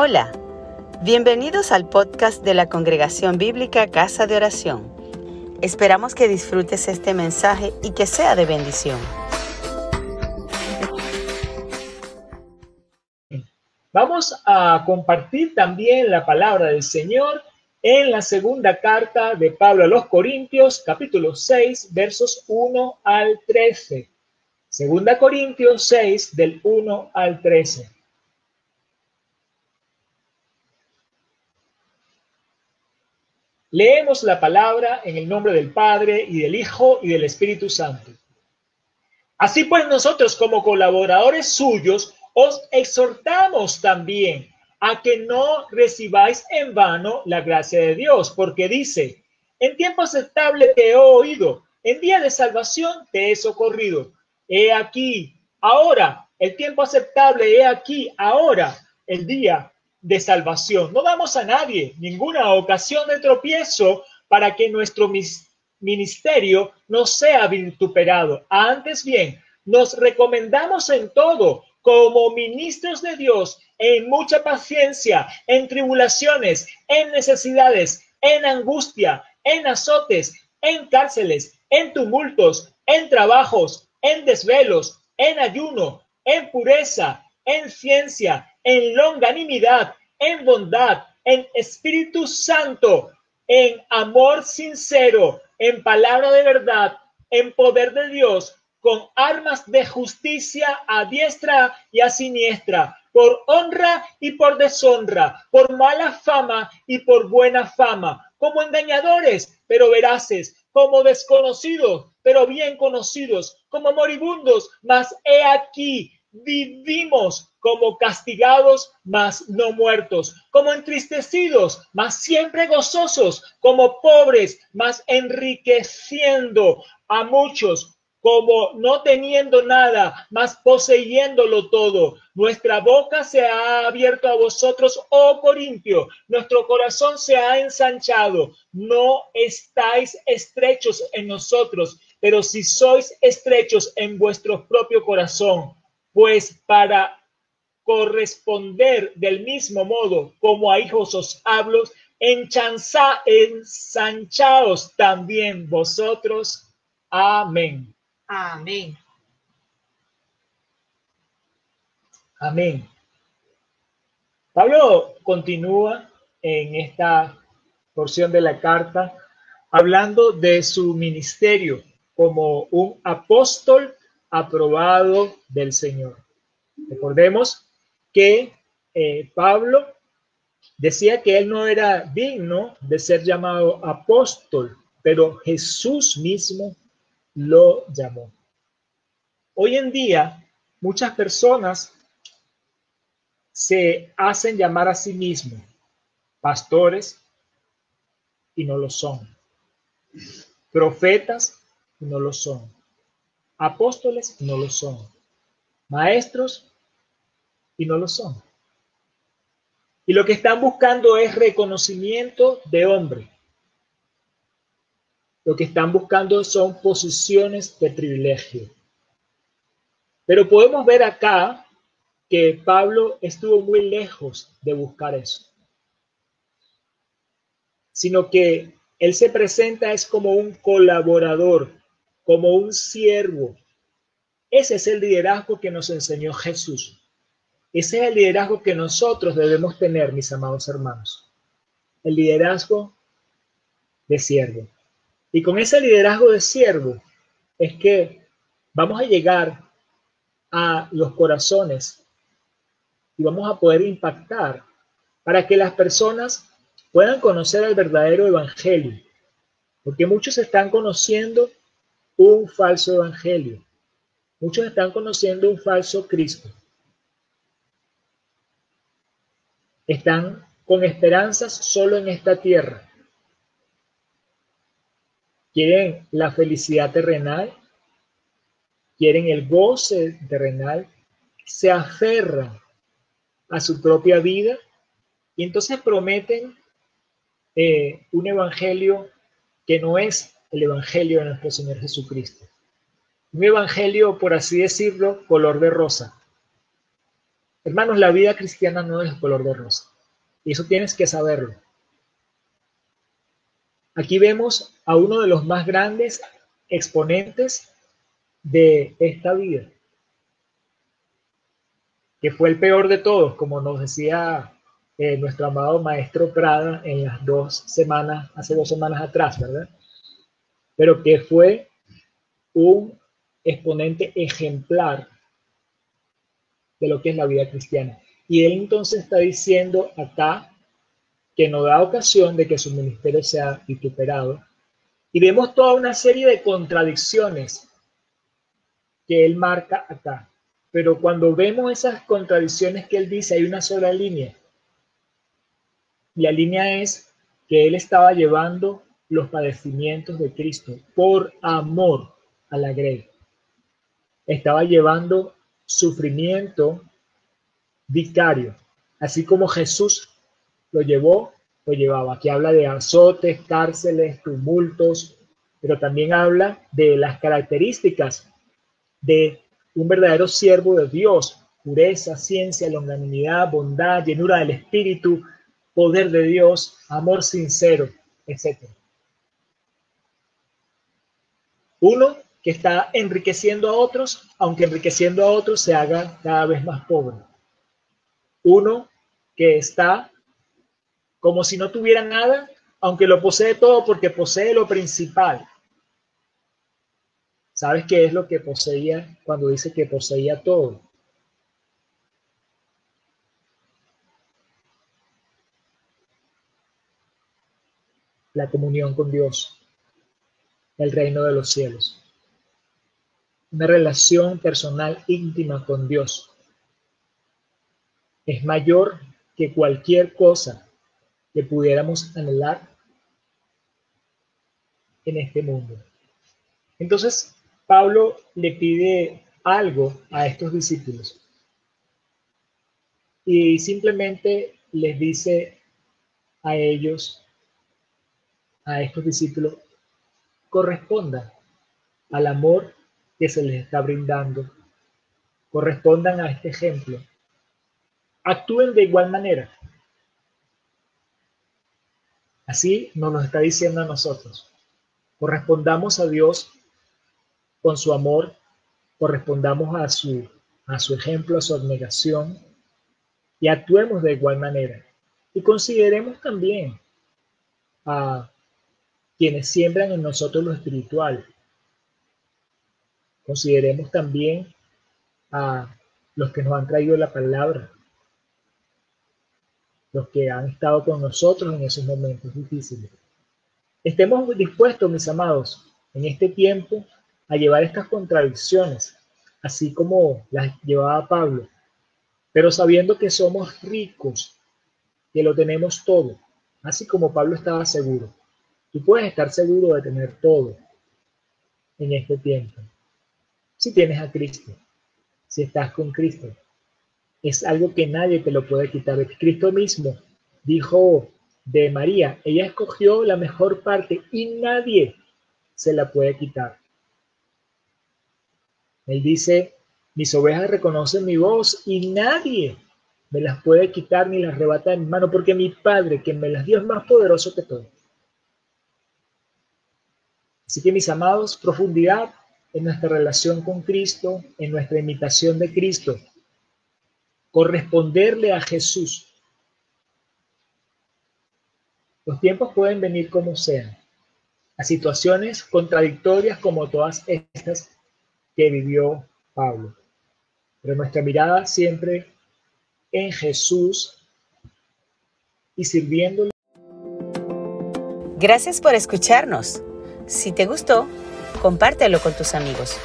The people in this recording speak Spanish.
Hola, bienvenidos al podcast de la Congregación Bíblica Casa de Oración. Esperamos que disfrutes este mensaje y que sea de bendición. Vamos a compartir también la palabra del Señor en la segunda carta de Pablo a los Corintios, capítulo 6, versos 1 al 13. Segunda Corintios 6, del 1 al 13. Leemos la palabra en el nombre del Padre y del Hijo y del Espíritu Santo. Así pues nosotros como colaboradores suyos os exhortamos también a que no recibáis en vano la gracia de Dios, porque dice, en tiempo aceptable te he oído, en día de salvación te he socorrido. He aquí, ahora, el tiempo aceptable, he aquí, ahora, el día de salvación. No damos a nadie ninguna ocasión de tropiezo para que nuestro ministerio no sea vituperado. Antes bien, nos recomendamos en todo como ministros de Dios, en mucha paciencia, en tribulaciones, en necesidades, en angustia, en azotes, en cárceles, en tumultos, en trabajos, en desvelos, en ayuno, en pureza, en ciencia, en longanimidad, en bondad, en Espíritu Santo, en amor sincero, en palabra de verdad, en poder de Dios, con armas de justicia a diestra y a siniestra, por honra y por deshonra, por mala fama y por buena fama, como engañadores, pero veraces, como desconocidos, pero bien conocidos, como moribundos, mas he aquí vivimos como castigados, mas no muertos, como entristecidos, mas siempre gozosos, como pobres, mas enriqueciendo a muchos, como no teniendo nada, mas poseyéndolo todo. Nuestra boca se ha abierto a vosotros, oh Corintio, nuestro corazón se ha ensanchado. No estáis estrechos en nosotros, pero si sois estrechos en vuestro propio corazón pues para corresponder del mismo modo como a hijos os hablo, enchanza, ensanchaos también vosotros. Amén. Amén. Amén. Pablo continúa en esta porción de la carta hablando de su ministerio como un apóstol aprobado del Señor. Recordemos que eh, Pablo decía que él no era digno de ser llamado apóstol, pero Jesús mismo lo llamó. Hoy en día, muchas personas se hacen llamar a sí mismos pastores y no lo son. Profetas y no lo son. Apóstoles no lo son. Maestros y no lo son. Y lo que están buscando es reconocimiento de hombre. Lo que están buscando son posiciones de privilegio. Pero podemos ver acá que Pablo estuvo muy lejos de buscar eso. Sino que él se presenta es como un colaborador como un siervo. Ese es el liderazgo que nos enseñó Jesús. Ese es el liderazgo que nosotros debemos tener, mis amados hermanos. El liderazgo de siervo. Y con ese liderazgo de siervo es que vamos a llegar a los corazones y vamos a poder impactar para que las personas puedan conocer el verdadero evangelio. Porque muchos están conociendo un falso evangelio. Muchos están conociendo un falso Cristo. Están con esperanzas solo en esta tierra. Quieren la felicidad terrenal, quieren el goce terrenal, se aferran a su propia vida y entonces prometen eh, un evangelio que no es el Evangelio de nuestro Señor Jesucristo. Un Evangelio, por así decirlo, color de rosa. Hermanos, la vida cristiana no es color de rosa. Y eso tienes que saberlo. Aquí vemos a uno de los más grandes exponentes de esta vida, que fue el peor de todos, como nos decía eh, nuestro amado maestro Prada en las dos semanas, hace dos semanas atrás, ¿verdad? Pero que fue un exponente ejemplar de lo que es la vida cristiana. Y él entonces está diciendo acá que no da ocasión de que su ministerio sea vituperado. Y vemos toda una serie de contradicciones que él marca acá. Pero cuando vemos esas contradicciones que él dice, hay una sola línea. La línea es que él estaba llevando los padecimientos de Cristo por amor a la grey. Estaba llevando sufrimiento vicario, así como Jesús lo llevó, lo llevaba. Aquí habla de azotes, cárceles, tumultos, pero también habla de las características de un verdadero siervo de Dios, pureza, ciencia, longanimidad, bondad, llenura del Espíritu, poder de Dios, amor sincero, etc. Uno que está enriqueciendo a otros, aunque enriqueciendo a otros se haga cada vez más pobre. Uno que está como si no tuviera nada, aunque lo posee todo porque posee lo principal. ¿Sabes qué es lo que poseía cuando dice que poseía todo? la comunión con Dios, el reino de los cielos. Una relación personal íntima con Dios es mayor que cualquier cosa que pudiéramos anhelar en este mundo. Entonces, Pablo le pide algo a estos discípulos y simplemente les dice a ellos a estos discípulos correspondan al amor que se les está brindando, correspondan a este ejemplo, actúen de igual manera. Así nos lo está diciendo a nosotros. Correspondamos a Dios con su amor, correspondamos a su, a su ejemplo, a su abnegación y actuemos de igual manera. Y consideremos también a quienes siembran en nosotros lo espiritual. Consideremos también a los que nos han traído la palabra, los que han estado con nosotros en esos momentos difíciles. Estemos dispuestos, mis amados, en este tiempo a llevar estas contradicciones, así como las llevaba Pablo, pero sabiendo que somos ricos, que lo tenemos todo, así como Pablo estaba seguro. Tú puedes estar seguro de tener todo en este tiempo. Si tienes a Cristo, si estás con Cristo, es algo que nadie te lo puede quitar. Cristo mismo dijo de María, ella escogió la mejor parte y nadie se la puede quitar. Él dice, mis ovejas reconocen mi voz y nadie me las puede quitar ni las arrebata en mano, porque mi Padre, que me las dio, es más poderoso que todo. Así que mis amados, profundidad en nuestra relación con Cristo, en nuestra imitación de Cristo, corresponderle a Jesús. Los tiempos pueden venir como sean, a situaciones contradictorias como todas estas que vivió Pablo. Pero nuestra mirada siempre en Jesús y sirviéndole. Gracias por escucharnos. Si te gustó, compártelo con tus amigos.